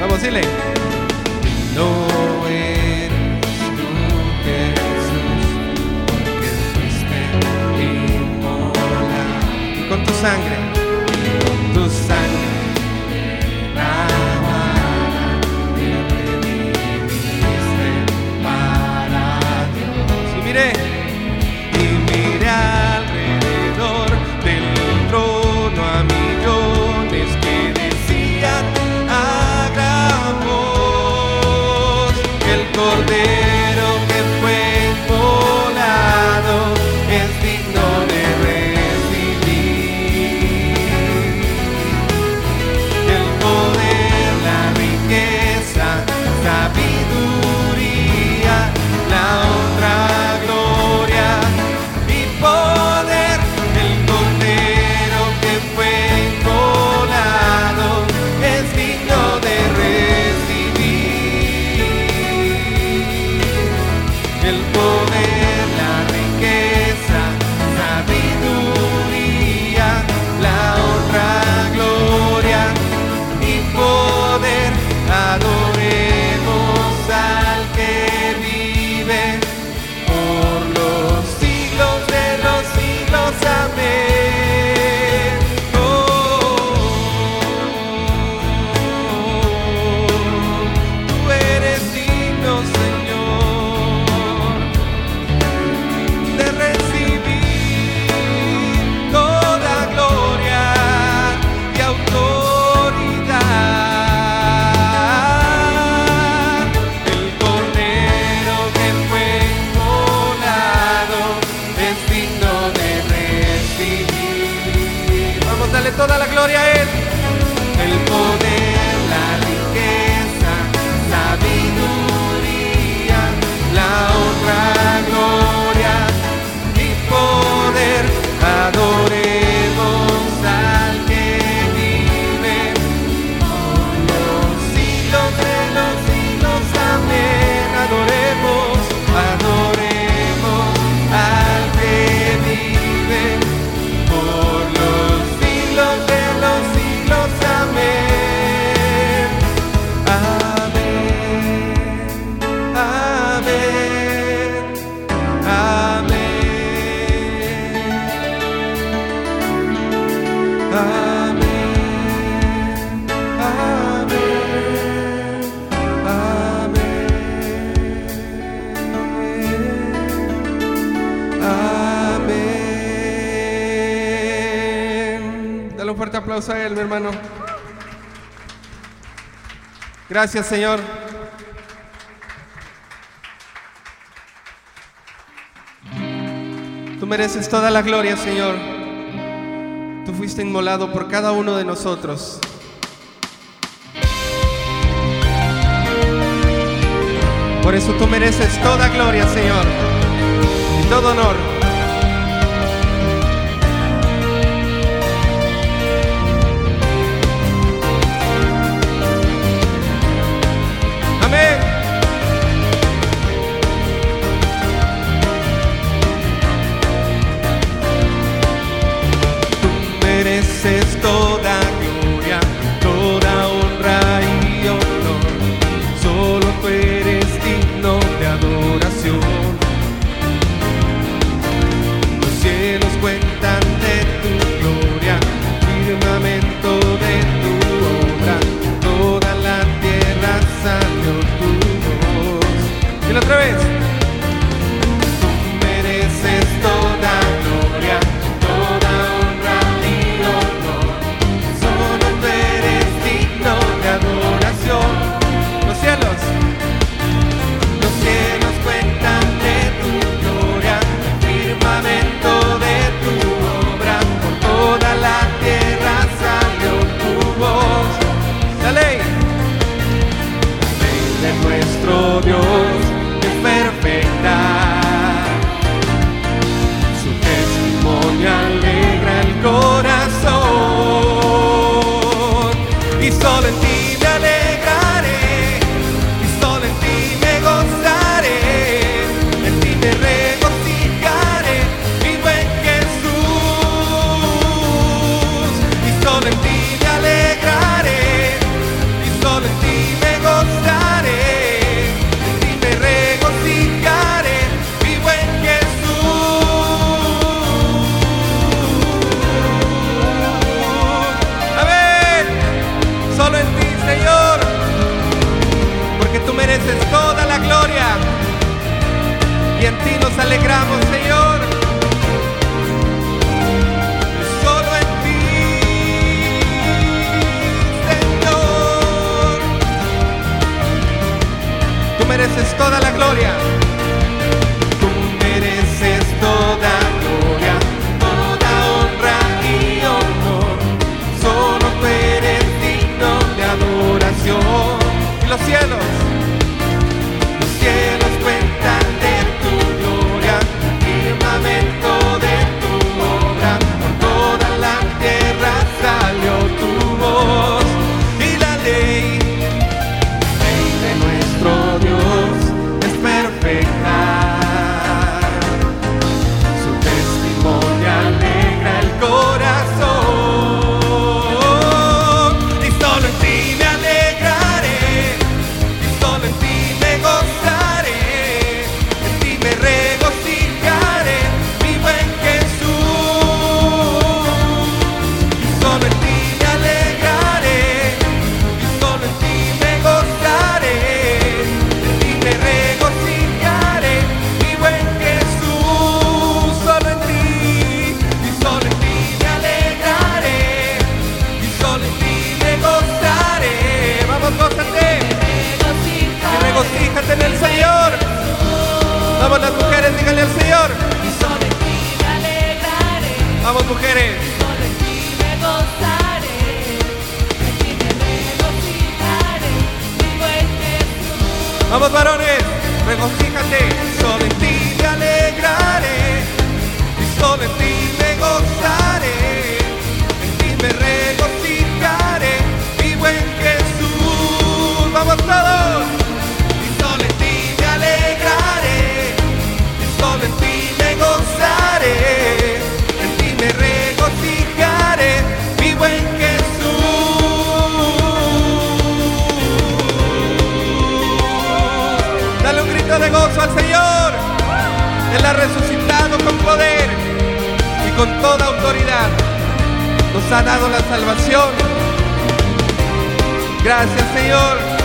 Vamos, dile. No eres tú Jesús, porque fuiste inmolado con tu sangre. fuerte aplauso a Él, mi hermano. Gracias, Señor. Tú mereces toda la gloria, Señor fuiste inmolado por cada uno de nosotros. Por eso tú mereces toda gloria, Señor, y todo honor. al revés. glória. Vamos las mujeres, díganle al Señor. Vamos mujeres. Vamos varones, regocíjate, solo en ti me alegraré, solo en ti Él ha resucitado con poder y con toda autoridad. Nos ha dado la salvación. Gracias Señor.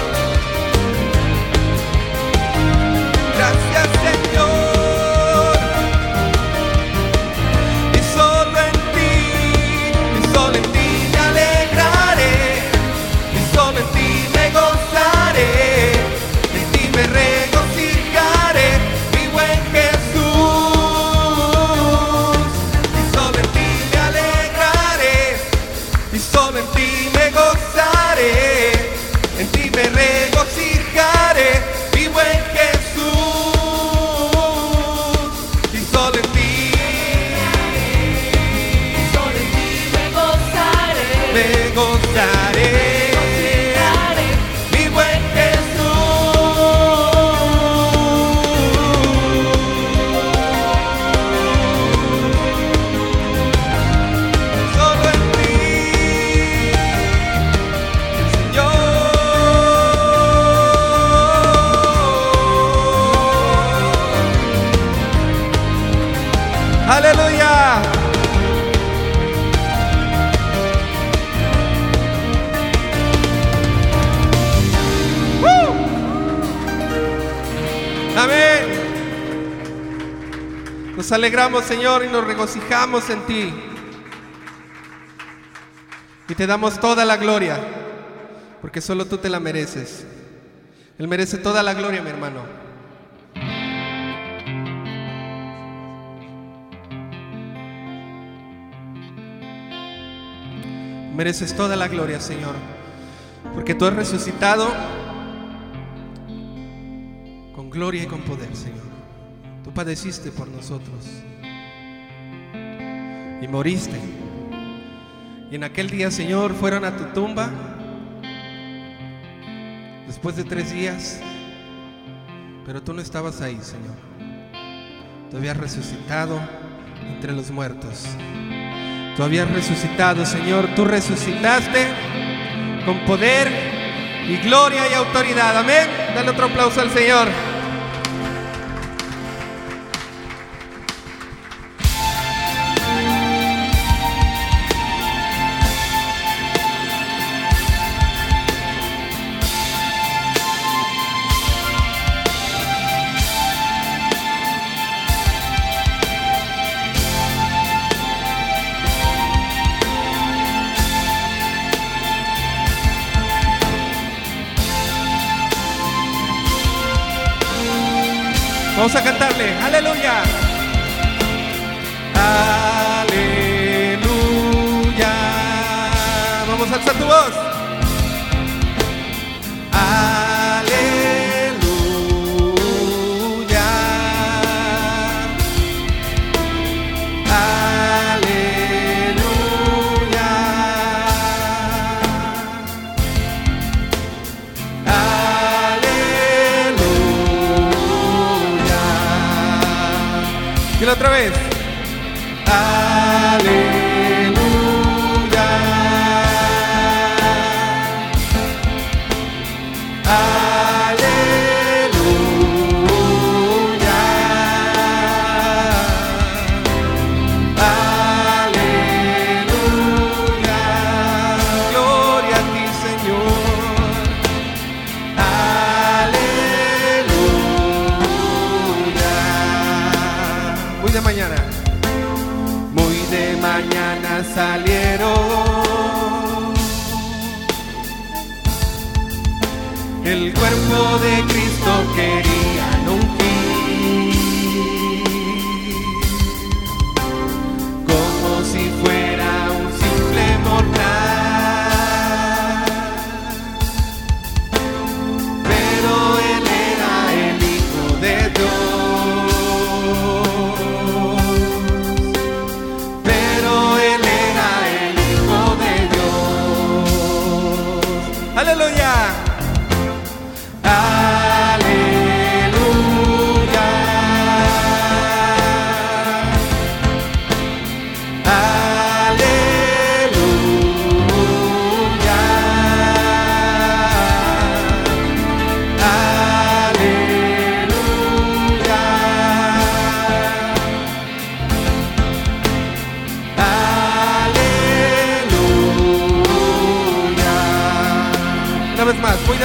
Alegramos, Señor, y nos regocijamos en ti. Y te damos toda la gloria, porque solo tú te la mereces. Él merece toda la gloria, mi hermano. Mereces toda la gloria, Señor, porque tú has resucitado con gloria y con poder, Señor. Tú padeciste por nosotros y moriste. Y en aquel día, Señor, fueron a tu tumba después de tres días, pero tú no estabas ahí, Señor. Tú habías resucitado entre los muertos. Tú habías resucitado, Señor. Tú resucitaste con poder y gloria y autoridad. Amén. Dale otro aplauso al Señor.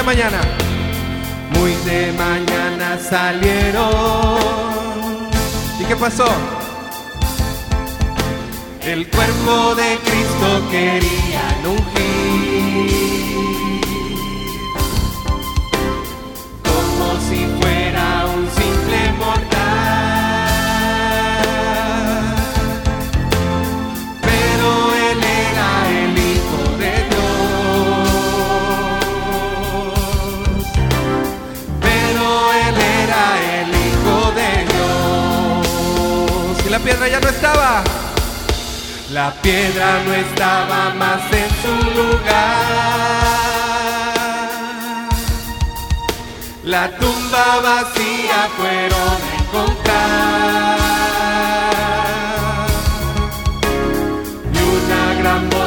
De mañana. Muy de mañana salieron. ¿Y qué pasó? El cuerpo de Cristo querían ya no estaba. La piedra no estaba más en su lugar. La tumba vacía fueron a encontrar. Y una gran voz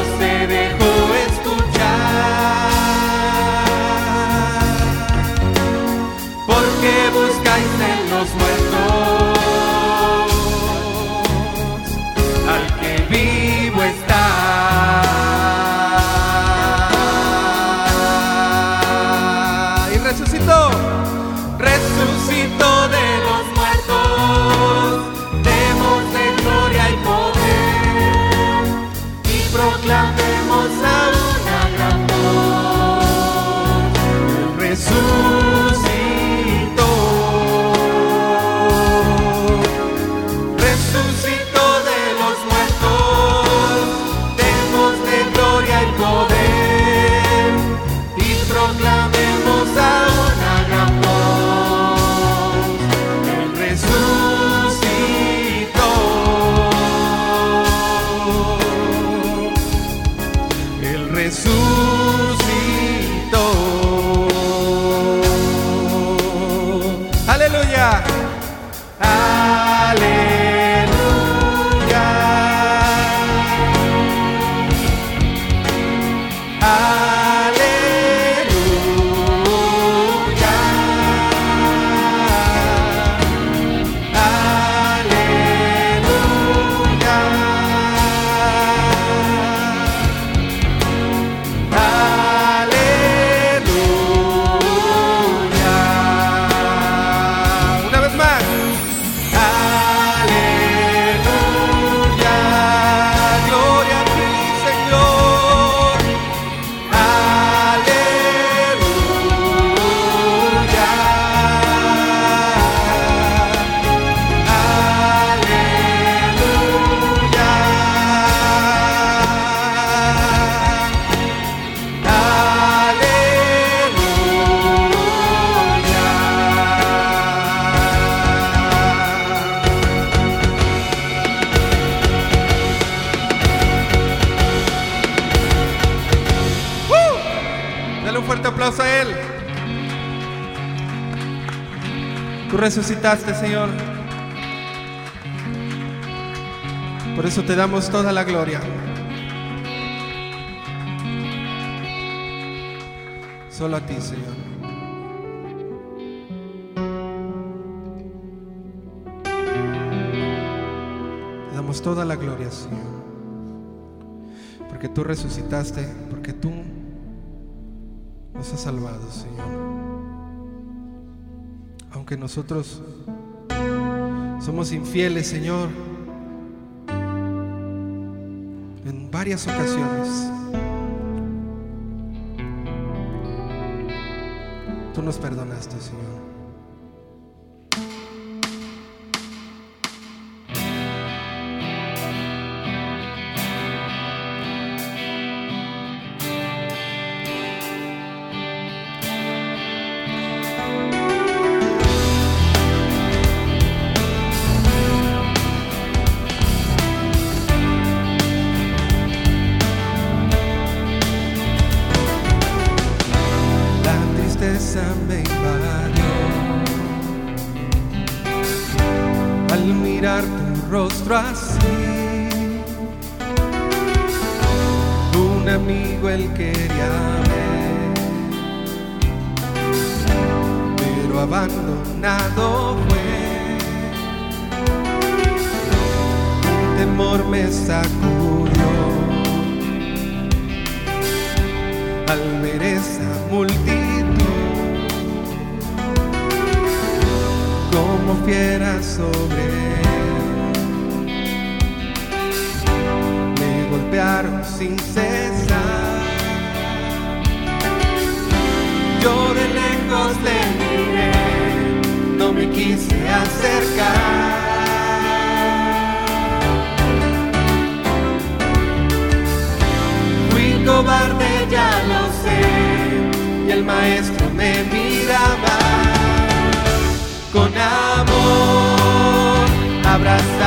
resucitaste, Señor. Por eso te damos toda la gloria. Solo a ti, Señor. Te damos toda la gloria, Señor. Porque tú resucitaste, porque tú nos has salvado, Señor. Aunque nosotros somos infieles, Señor, en varias ocasiones. Tú nos perdonaste, Señor. Como fiera sobre él. Me golpearon sin cesar. Yo de lejos le miré, no me quise acercar. Fui cobarde, ya lo sé, y el maestro me miraba con amor. Abrazado,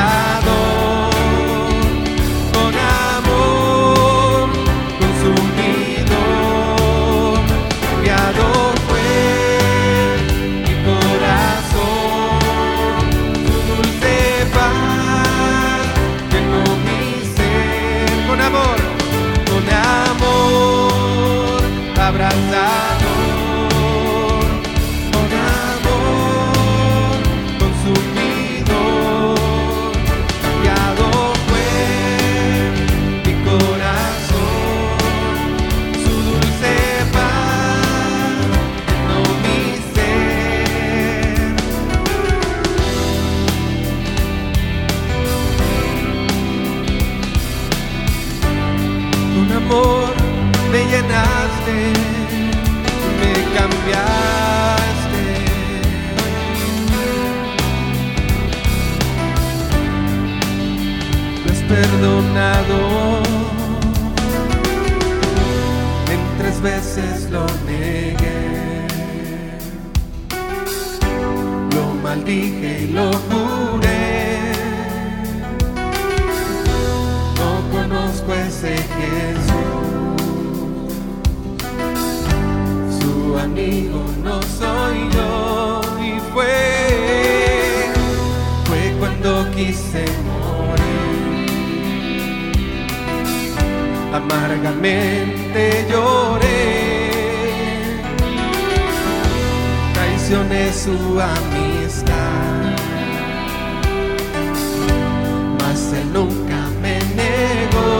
cambiaste, me cambiaste. Me has perdonado, en tres veces lo negué, lo maldije y lo juré. no soy yo. Y fue, fue cuando quise morir. Amargamente lloré. Traicioné su amistad. Mas él nunca me negó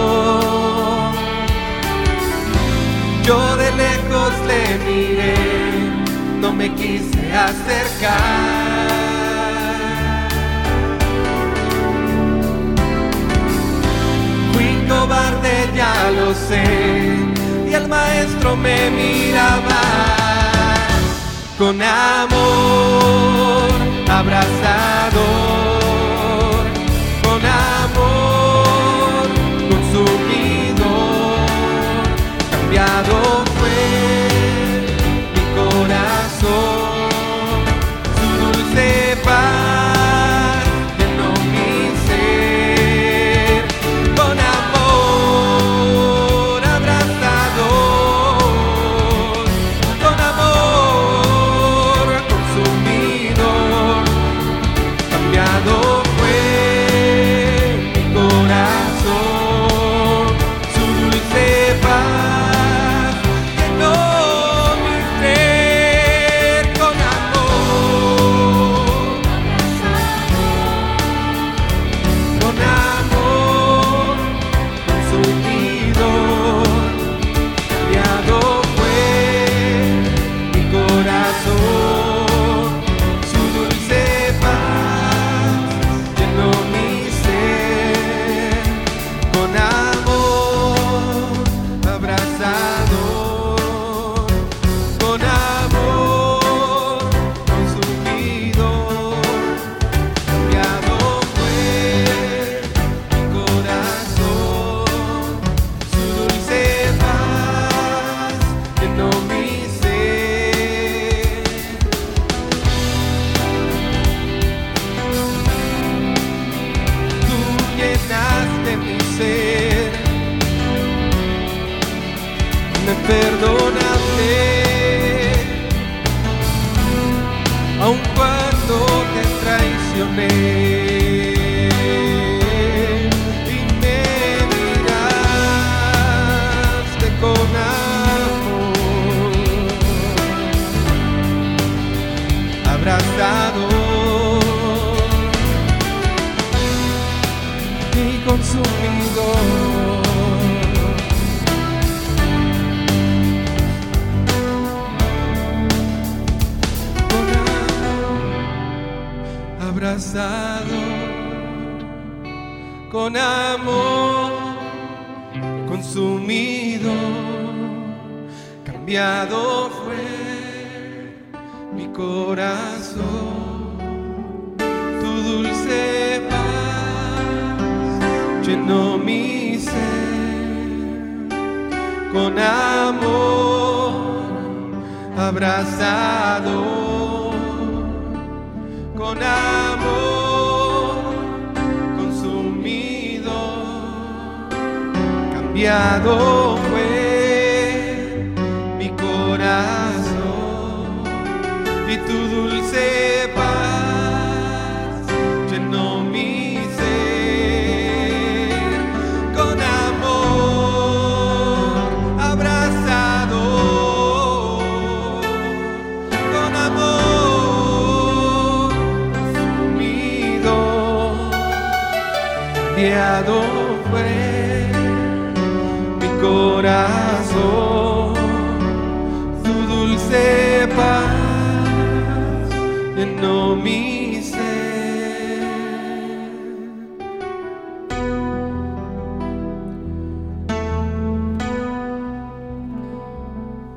no me quise acercar. Fui cobarde, ya lo sé, y el maestro me miraba con amor, abrazado. con amor consumido, cambiado. mi ser.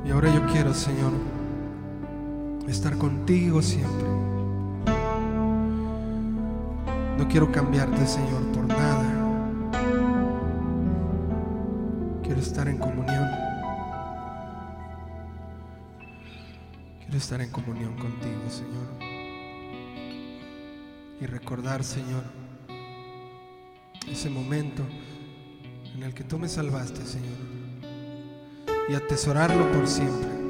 Y ahora yo quiero, Señor, estar contigo siempre. No quiero cambiarte, Señor, por nada. Quiero estar en comunión. Quiero estar en comunión contigo, Señor y recordar, Señor, ese momento en el que tú me salvaste, Señor, y atesorarlo por siempre.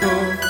Go.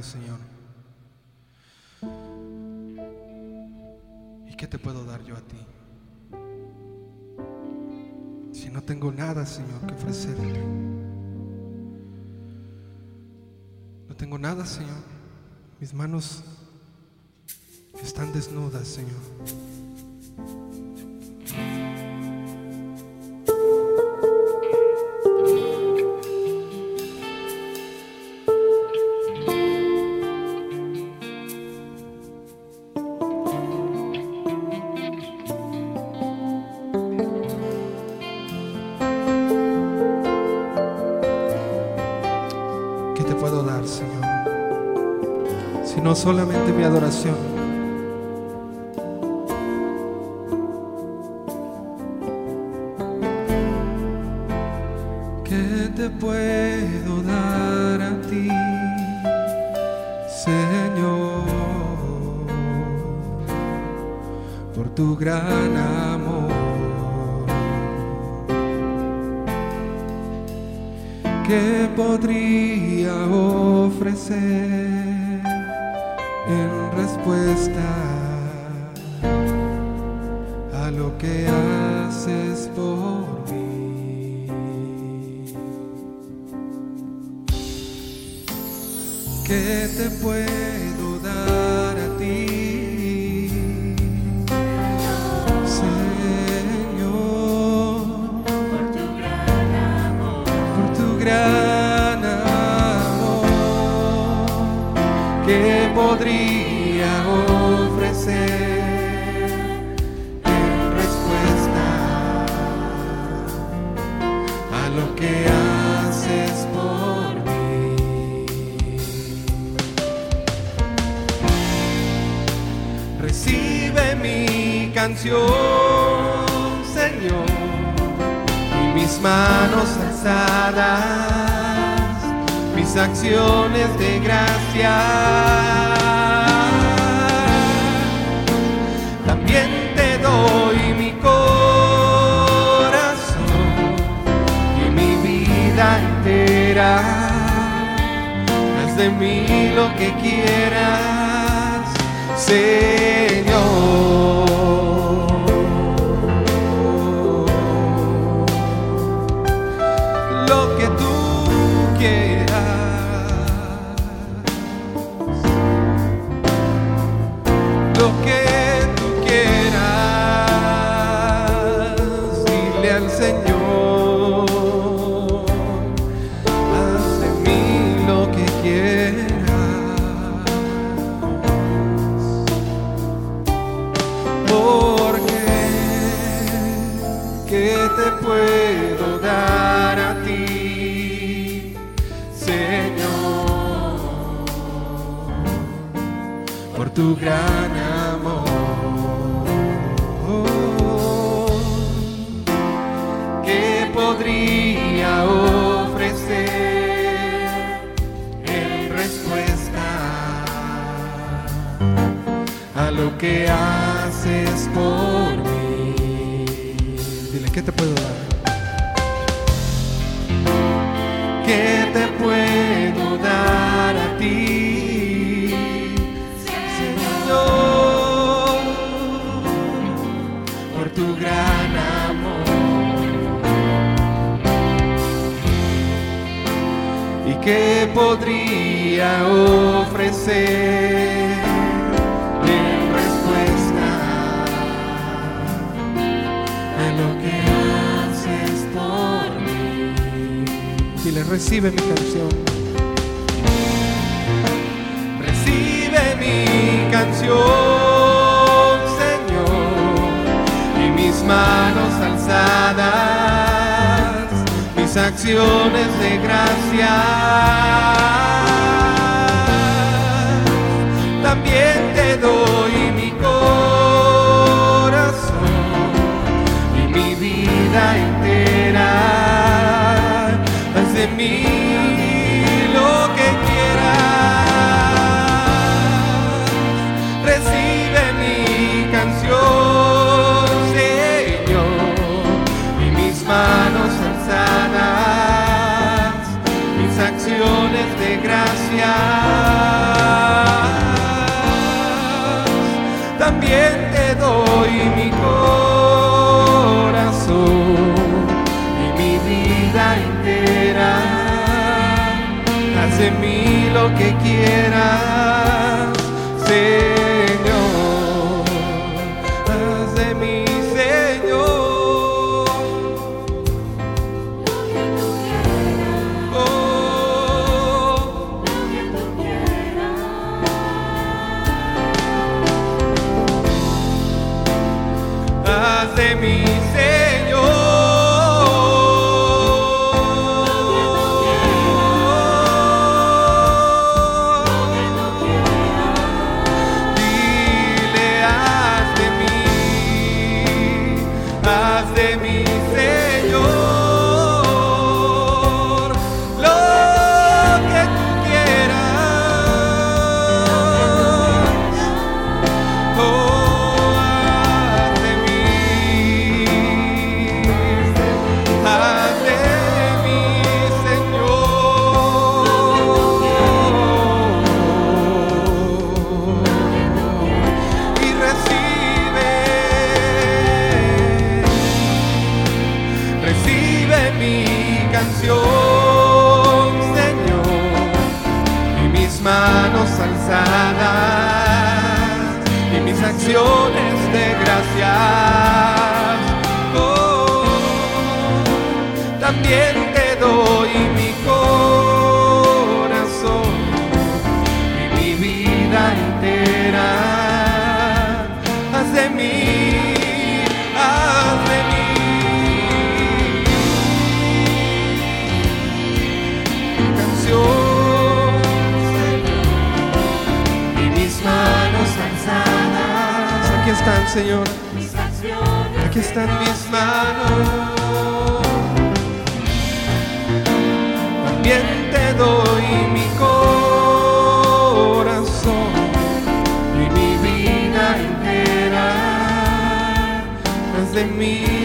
Señor. ¿Y qué te puedo dar yo a ti? Si no tengo nada, Señor, que ofrecerte. No tengo nada, Señor. Mis manos están desnudas, Señor. no solamente mi adoración, canción, Señor, y mis manos alzadas, mis acciones de gracia. También te doy mi corazón y mi vida entera. Haz de mí lo que quieras. Señor. Tu gran amor. ¿Qué podría ofrecer en respuesta a lo que haces por mí? Dile, ¿qué te puedo dar? ¿Qué te puedo dar a ti, ¿Y qué podría ofrecer en respuesta a lo que haces por mí? Dile, recibe mi canción. Recibe mi canción, Señor, y mis manos alzadas, acciones de gracia. También te doy mi corazón y mi vida entera. Haz de mí lo que quieras,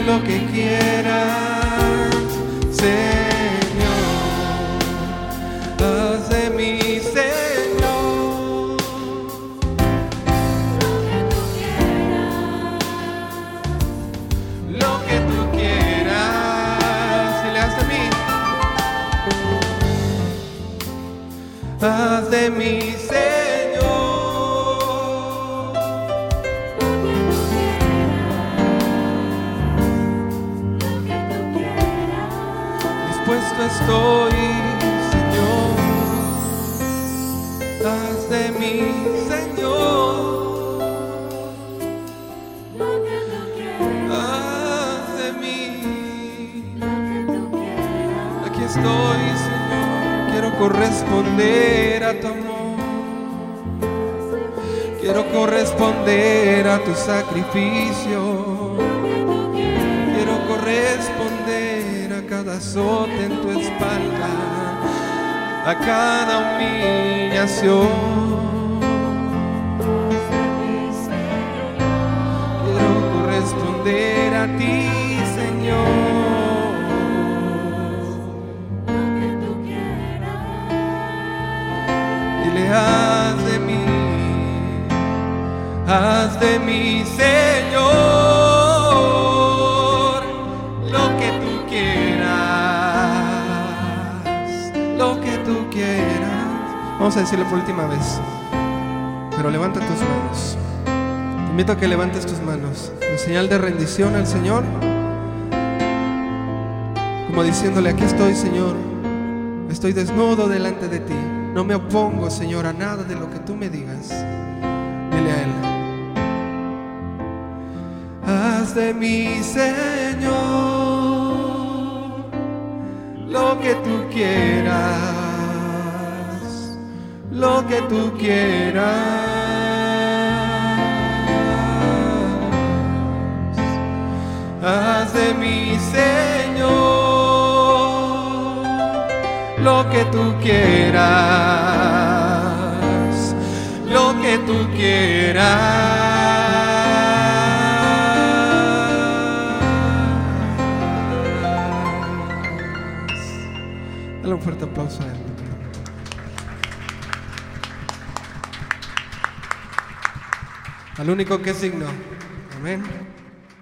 lo que quieras, Señor. Haz de mí, Señor. lo que tú quieras. Y le haz de mí. Haz de mí, estoy, Señor. Haz de mí, Señor. Haz de mí. Aquí estoy, Señor. Quiero corresponder a tu amor. Quiero corresponder a tu sacrificio. Quiero corresponder cada azote en tu espalda, a cada humillación. Quiero corresponder a ti, Señor. Dile, haz de mí, haz de mí, Señor, Vamos a decirlo por última vez, pero levanta tus manos. Te invito a que levantes tus manos en señal de rendición al Señor, como diciéndole, aquí estoy, Señor. Estoy desnudo delante de ti. No me opongo, Señor, a nada de lo que tú me digas. Dile a Él. Haz de mí, Señor, lo que tú quieras. Lo que tú quieras. Haz de mí, Señor, lo que tú quieras, lo que tú quieras. Al único que es digno. Amén.